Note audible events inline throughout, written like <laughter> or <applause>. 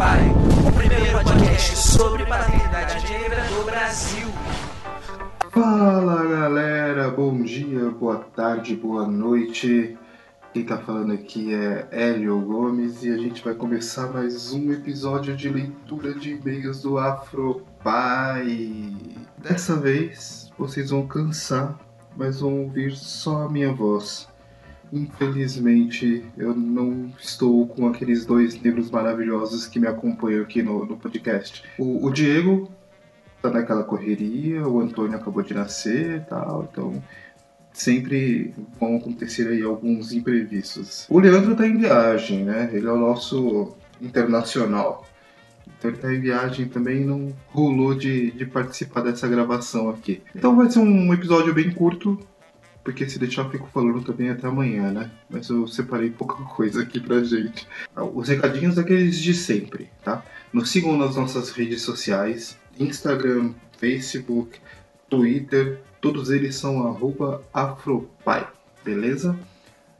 Pai, o primeiro podcast sobre paternidade negra do Brasil. Fala galera, bom dia, boa tarde, boa noite. Quem tá falando aqui é Hélio Gomes e a gente vai começar mais um episódio de leitura de e-mails do Afropai. Dessa vez vocês vão cansar, mas vão ouvir só a minha voz. Infelizmente eu não estou com aqueles dois negros maravilhosos que me acompanham aqui no, no podcast. O, o Diego tá naquela correria, o Antônio acabou de nascer e tal, então sempre vão acontecer aí alguns imprevistos. O Leandro tá em viagem, né? Ele é o nosso internacional. Então ele tá em viagem também não rolou de, de participar dessa gravação aqui. Então vai ser um episódio bem curto, porque se deixar eu fico falando também até amanhã, né? Mas eu separei pouca coisa aqui pra gente. Os recadinhos aqueles de sempre, tá? Nos sigam nas nossas redes sociais, Instagram, Facebook, Twitter, todos eles são arroba afropai, beleza?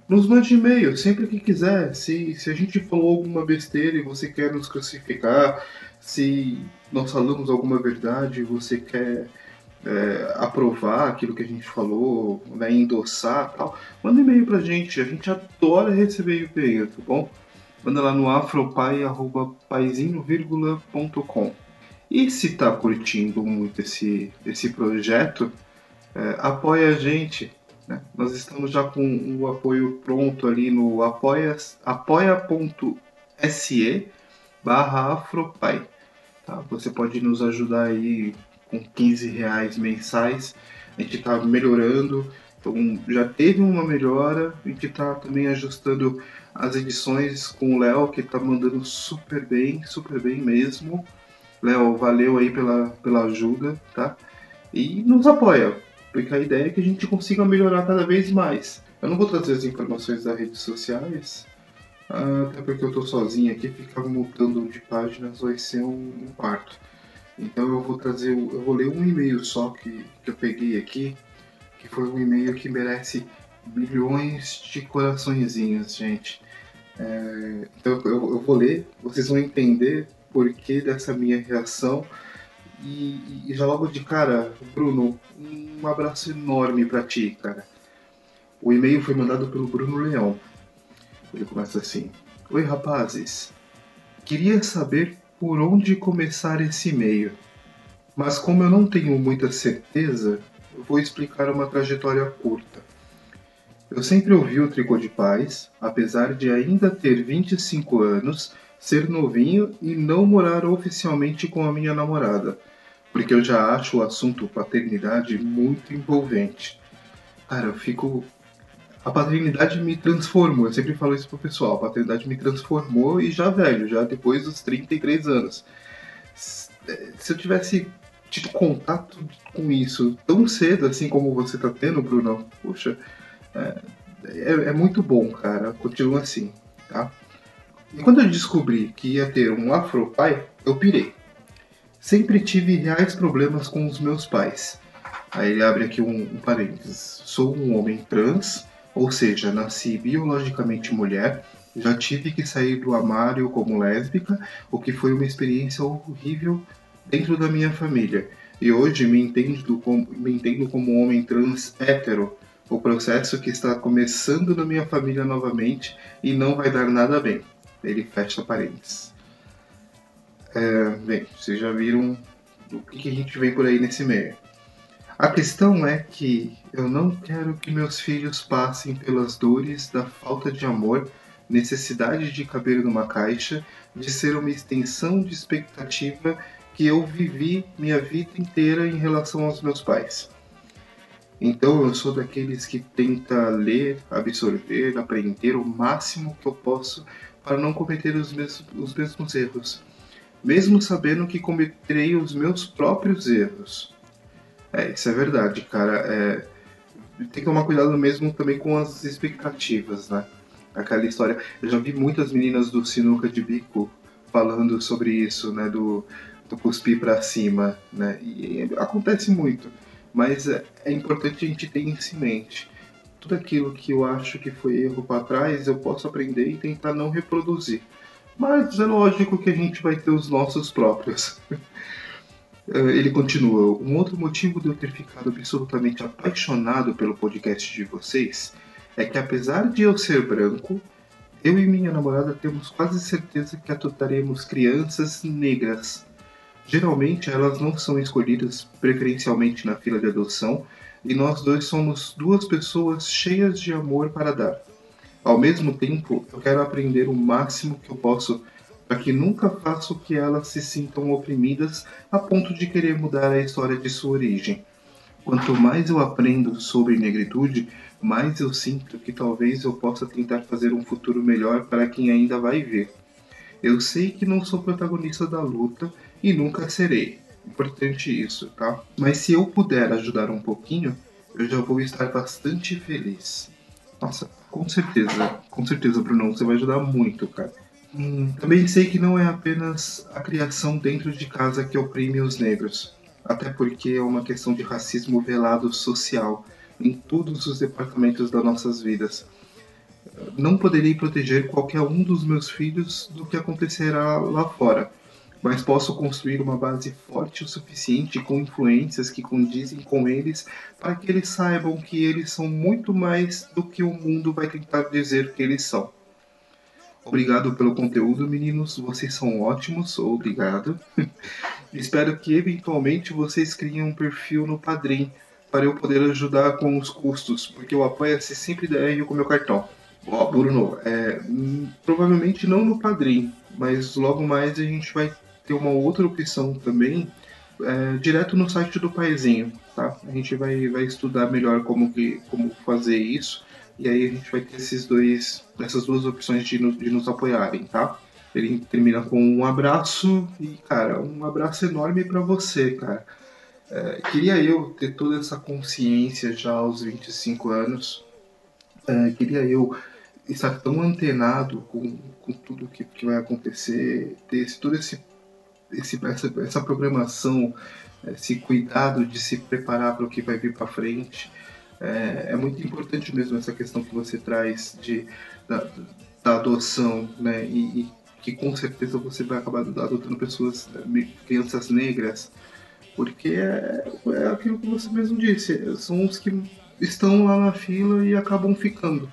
Nos mande e-mail sempre que quiser. Se, se a gente falou alguma besteira e você quer nos crucificar, se nós falamos alguma verdade e você quer é, aprovar aquilo que a gente falou, né, endossar tal, manda e-mail pra gente. A gente adora receber e-mail, tá bom? Manda lá no afropai.paizinho.com. E se tá curtindo muito esse, esse projeto, é, apoia a gente. Né? Nós estamos já com o apoio pronto ali no apoia.se barra afropai. Tá? Você pode nos ajudar aí com 15 reais mensais. A gente está melhorando, então já teve uma melhora. A gente está também ajustando as edições com o Léo, que está mandando super bem, super bem mesmo. Léo, valeu aí pela, pela ajuda, tá? E nos apoia, porque a ideia é que a gente consiga melhorar cada vez mais. Eu não vou trazer as informações das redes sociais, até porque eu tô sozinho aqui, ficar mudando de páginas vai ser um, um parto. Então eu vou trazer, eu vou ler um e-mail só que, que eu peguei aqui, que foi um e-mail que merece milhões de coraçõezinhos, gente. É, então eu, eu, vou ler, vocês vão entender porquê dessa minha reação. E, e já logo de cara, Bruno, um abraço enorme para ti, cara. O e-mail foi mandado pelo Bruno Leão. Ele começa assim: Oi, rapazes. Queria saber por onde começar esse e-mail. Mas como eu não tenho muita certeza, vou explicar uma trajetória curta. Eu sempre ouvi o Tricô de Paz, apesar de ainda ter 25 anos ser novinho e não morar oficialmente com a minha namorada, porque eu já acho o assunto paternidade muito envolvente. Cara, eu fico. A paternidade me transformou, eu sempre falo isso pro pessoal, a paternidade me transformou e já velho, já depois dos 33 anos. Se eu tivesse tido contato com isso tão cedo assim como você tá tendo, Bruno, puxa, é, é, é muito bom, cara, continua assim, tá? E quando eu descobri que ia ter um afropai, eu pirei. Sempre tive reais problemas com os meus pais. Aí ele abre aqui um, um parênteses. Sou um homem trans, ou seja, nasci biologicamente mulher, já tive que sair do armário como lésbica, o que foi uma experiência horrível dentro da minha família. E hoje me entendo como, me entendo como homem trans hétero, o processo que está começando na minha família novamente e não vai dar nada bem. Ele fecha parênteses. É, bem, vocês já viram o que, que a gente vê por aí nesse meio. A questão é que eu não quero que meus filhos passem pelas dores da falta de amor, necessidade de caber numa caixa, de ser uma extensão de expectativa que eu vivi minha vida inteira em relação aos meus pais. Então eu sou daqueles que tenta ler, absorver, aprender o máximo que eu posso para não cometer os mesmos, os mesmos erros, mesmo sabendo que cometerei os meus próprios erros. É, isso é verdade, cara. É, tem que tomar cuidado mesmo também com as expectativas, né? Aquela história. Eu já vi muitas meninas do sinuca de bico falando sobre isso, né? Do, do cuspir para cima, né? E, e acontece muito. Mas é, é importante a gente ter isso em mente tudo aquilo que eu acho que foi erro para trás, eu posso aprender e tentar não reproduzir. mas é lógico que a gente vai ter os nossos próprios. <laughs> Eh, ele continua: Um outro motivo de eu ter ficado absolutamente apaixonado pelo podcast de vocês é que, apesar de eu ser branco, eu e minha namorada temos quase certeza que adotaremos crianças negras. Geralmente elas não são escolhidas preferencialmente na fila de adoção e nós dois somos duas pessoas cheias de amor para dar. Ao mesmo tempo, eu quero aprender o máximo que eu posso para que nunca faça que elas se sintam oprimidas a ponto de querer mudar a história de sua origem. Quanto mais eu aprendo sobre negritude, mais eu sinto que talvez eu possa tentar fazer um futuro melhor para quem ainda vai ver. Eu sei que não sou protagonista da luta e nunca serei. Importante isso, tá? Mas se eu puder ajudar um pouquinho, eu já vou estar bastante feliz. Nossa, com certeza, com certeza, Bruno, você vai ajudar muito, cara. Hum, também sei que não é apenas a criação dentro de casa que oprime os negros, até porque é uma questão de racismo velado social em todos os departamentos das nossas vidas. Não poderei proteger qualquer um dos meus filhos do que acontecerá lá fora, mas posso construir uma base forte o suficiente com influências que condizem com eles para que eles saibam que eles são muito mais do que o mundo vai tentar dizer que eles são. Obrigado pelo conteúdo, meninos. Vocês são ótimos. Obrigado. <laughs> Espero que eventualmente vocês criem um perfil no Padrim para eu poder ajudar com os custos, porque o Apoia-se sempre der com meu cartão. Ó, oh, Bruno, é, hum, provavelmente não no Padrim, mas logo mais a gente vai ter uma outra opção também, é, direto no site do Paizinho, tá? A gente vai, vai estudar melhor como, que, como fazer isso, e aí a gente vai ter esses dois, essas duas opções de, de nos apoiarem, tá? Ele termina com um abraço e, cara, um abraço enorme para você, cara. É, queria eu ter toda essa consciência já aos 25 anos. É, queria eu estar tão antenado com, com tudo que, que vai acontecer, ter esse, todo esse, esse essa, essa programação, esse cuidado de se preparar para o que vai vir para frente. É, é, muito importante mesmo essa questão que você traz de, da, da adoção, né? E, e, que com certeza você vai acabar adotando pessoas, crianças negras, porque é, é aquilo que você mesmo disse, são os que estão lá na fila e acabam ficando.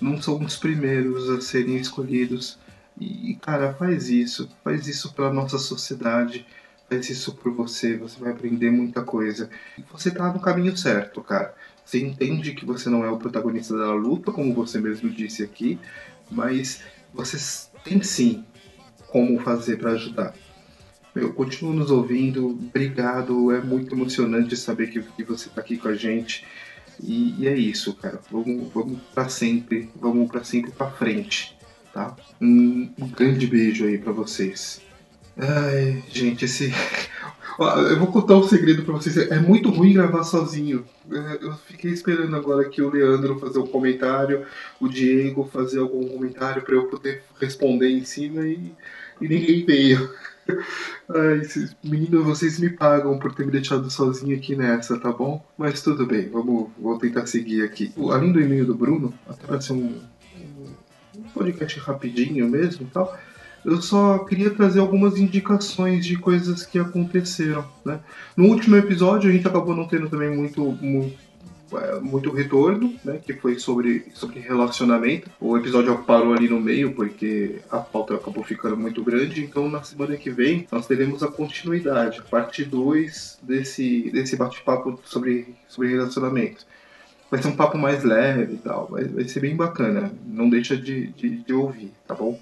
Não são os primeiros a serem escolhidos. E, cara, faz isso. Faz isso para nossa sociedade. Faz isso por você. Você vai aprender muita coisa. Você tá no caminho certo, cara. Você entende que você não é o protagonista da luta, como você mesmo disse aqui, mas você tem sim como fazer para ajudar. Eu continuo nos ouvindo, obrigado, é muito emocionante saber que, que você está aqui com a gente. E, e, é isso, cara. Vamos, vamos para sempre, vamos para sempre para frente, tá? Um, um, grande beijo aí para vocês. Ai, gente, esse. <laughs> Eu vou contar um segredo para vocês. É muito ruim gravar sozinho. É, eu fiquei esperando agora que o Leandro fazer um comentário, o Diego fazer algum comentário para eu poder responder em cima e, e ninguém veio. <laughs> Ai, meninos, vocês me pagam por ter me deixado sozinho aqui nessa, tá bom? Mas tudo bem, vamos, vou tentar seguir aqui. Além do e-mail do Bruno, até vai ser um, um podcast rapidinho mesmo e tal, eu só queria trazer algumas indicações de coisas que aconteceram, né? No último episódio a gente acabou não tendo também muito, muito é, muito retorno, né, que foi sobre, sobre relacionamento. O episódio parou ali no meio porque a pauta acabou ficando muito grande, então na semana que vem nós teremos a continuidade, parte 2 desse, desse bate-papo sobre, sobre relacionamento. Vai ser um papo mais leve e tal, vai, vai ser bem bacana, não deixa de, de, de ouvir, tá bom?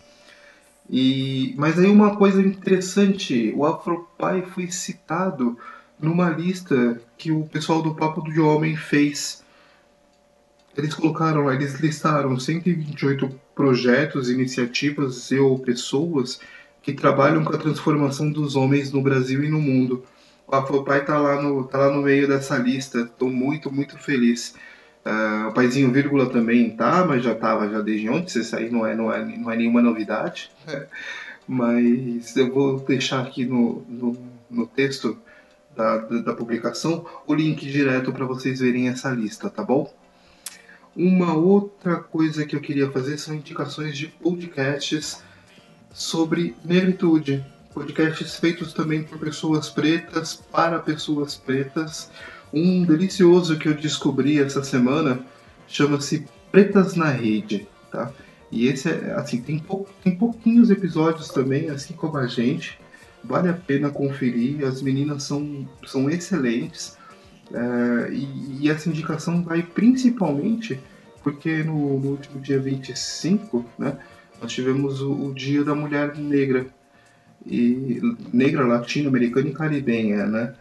E, mas aí uma coisa interessante, o Afropai foi citado numa lista que o pessoal do Papo do Homem fez. Eles colocaram, eles listaram 128 projetos, iniciativas e ou pessoas que trabalham com a transformação dos homens no Brasil e no mundo. O Afropai está lá, no, tá lá no meio dessa lista, estou muito, muito feliz. Uh, o Paizinho Vírgula também tá, mas já estava já desde ontem, isso aí não é, não é, não é nenhuma novidade. <laughs> mas eu vou deixar aqui no, no, no texto da, da publicação o link direto para vocês verem essa lista, tá bom? Uma outra coisa que eu queria fazer são indicações de podcasts sobre negritude. Podcasts feitos também por pessoas pretas, para pessoas pretas. Um delicioso que eu descobri essa semana chama-se Pretas na Rede, tá? E esse é, assim, tem, pou, tem pouquinhos episódios também, assim como a gente. Vale a pena conferir, as meninas são, são excelentes. É, e, e, essa indicação vai principalmente porque no, no, último dia 25, né, nós tivemos o, o Dia da Mulher Negra, e negra, latino-americana e caribenha, né?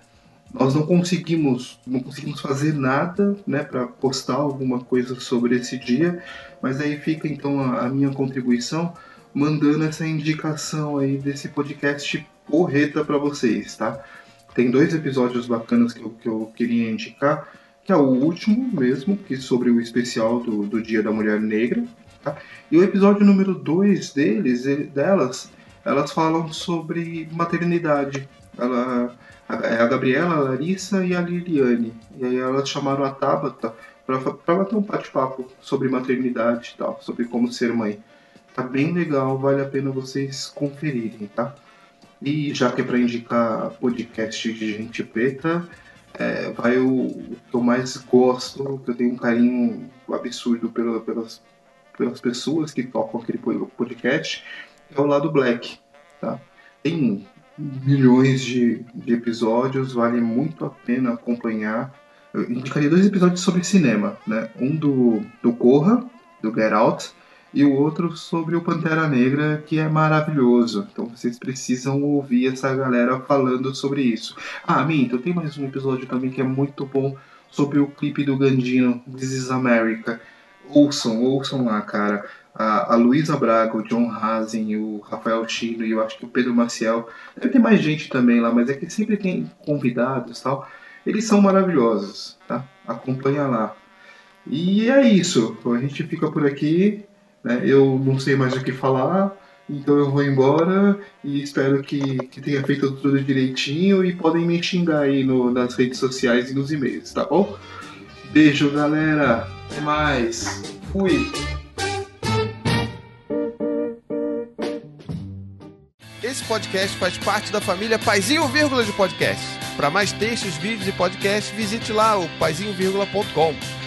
Nós não conseguimos, não conseguimos fazer nada, né, para postar alguma coisa sobre esse dia, mas aí fica então a, a minha contribuição mandando essa indicação aí desse podcast porreta para vocês, tá? Tem dois episódios bacanas que eu, que eu queria indicar, que é o último mesmo, que sobre o especial do, do Dia da Mulher Negra, tá? E o episódio número 2 deles, delas, elas falam sobre maternidade. Ela, a, é a Gabriela, a Larissa e a Liliane. E aí elas chamaram a Tabata para bater um bate-papo sobre maternidade e tal, sobre como ser mãe. Tá bem legal, vale a pena vocês conferirem, tá? E já que é para indicar podcast de gente preta, é, vai o, o, que eu mais gosto, que eu tenho um carinho absurdo pela, pelas, pelas pessoas que tocam aquele podcast, é o lado black, tá? Tem milhões de, de episódios, vale muito a pena acompanhar. Eu indicaria dois episódios sobre cinema, né? Um do, do Corra, do Get Out, e o outro sobre o Pantera Negra, que é maravilhoso. Então vocês precisam ouvir essa galera falando sobre isso. Ah, Minto, tem mais um episódio também que é muito bom sobre o clipe do Gandino, This is America. Ouçam, ouçam lá, cara a, a Luísa Braga, o John Hazen, o Rafael Chino e eu acho que o Pedro Maciel. Deve ter mais gente também lá, mas é que sempre tem convidados tal. Eles são maravilhosos, tá? Acompanha lá. E é isso. A gente fica por aqui. Né? Eu não sei mais o que falar. Então eu vou embora e espero que, que tenha feito tudo direitinho e podem me xingar aí no, nas redes sociais e nos e-mails, tá bom? Beijo, galera. Até mais. Fui. Esse podcast faz parte da família Paizinho Vírgula de Podcast. Para mais textos, vídeos e podcasts, visite lá o paizinho.com.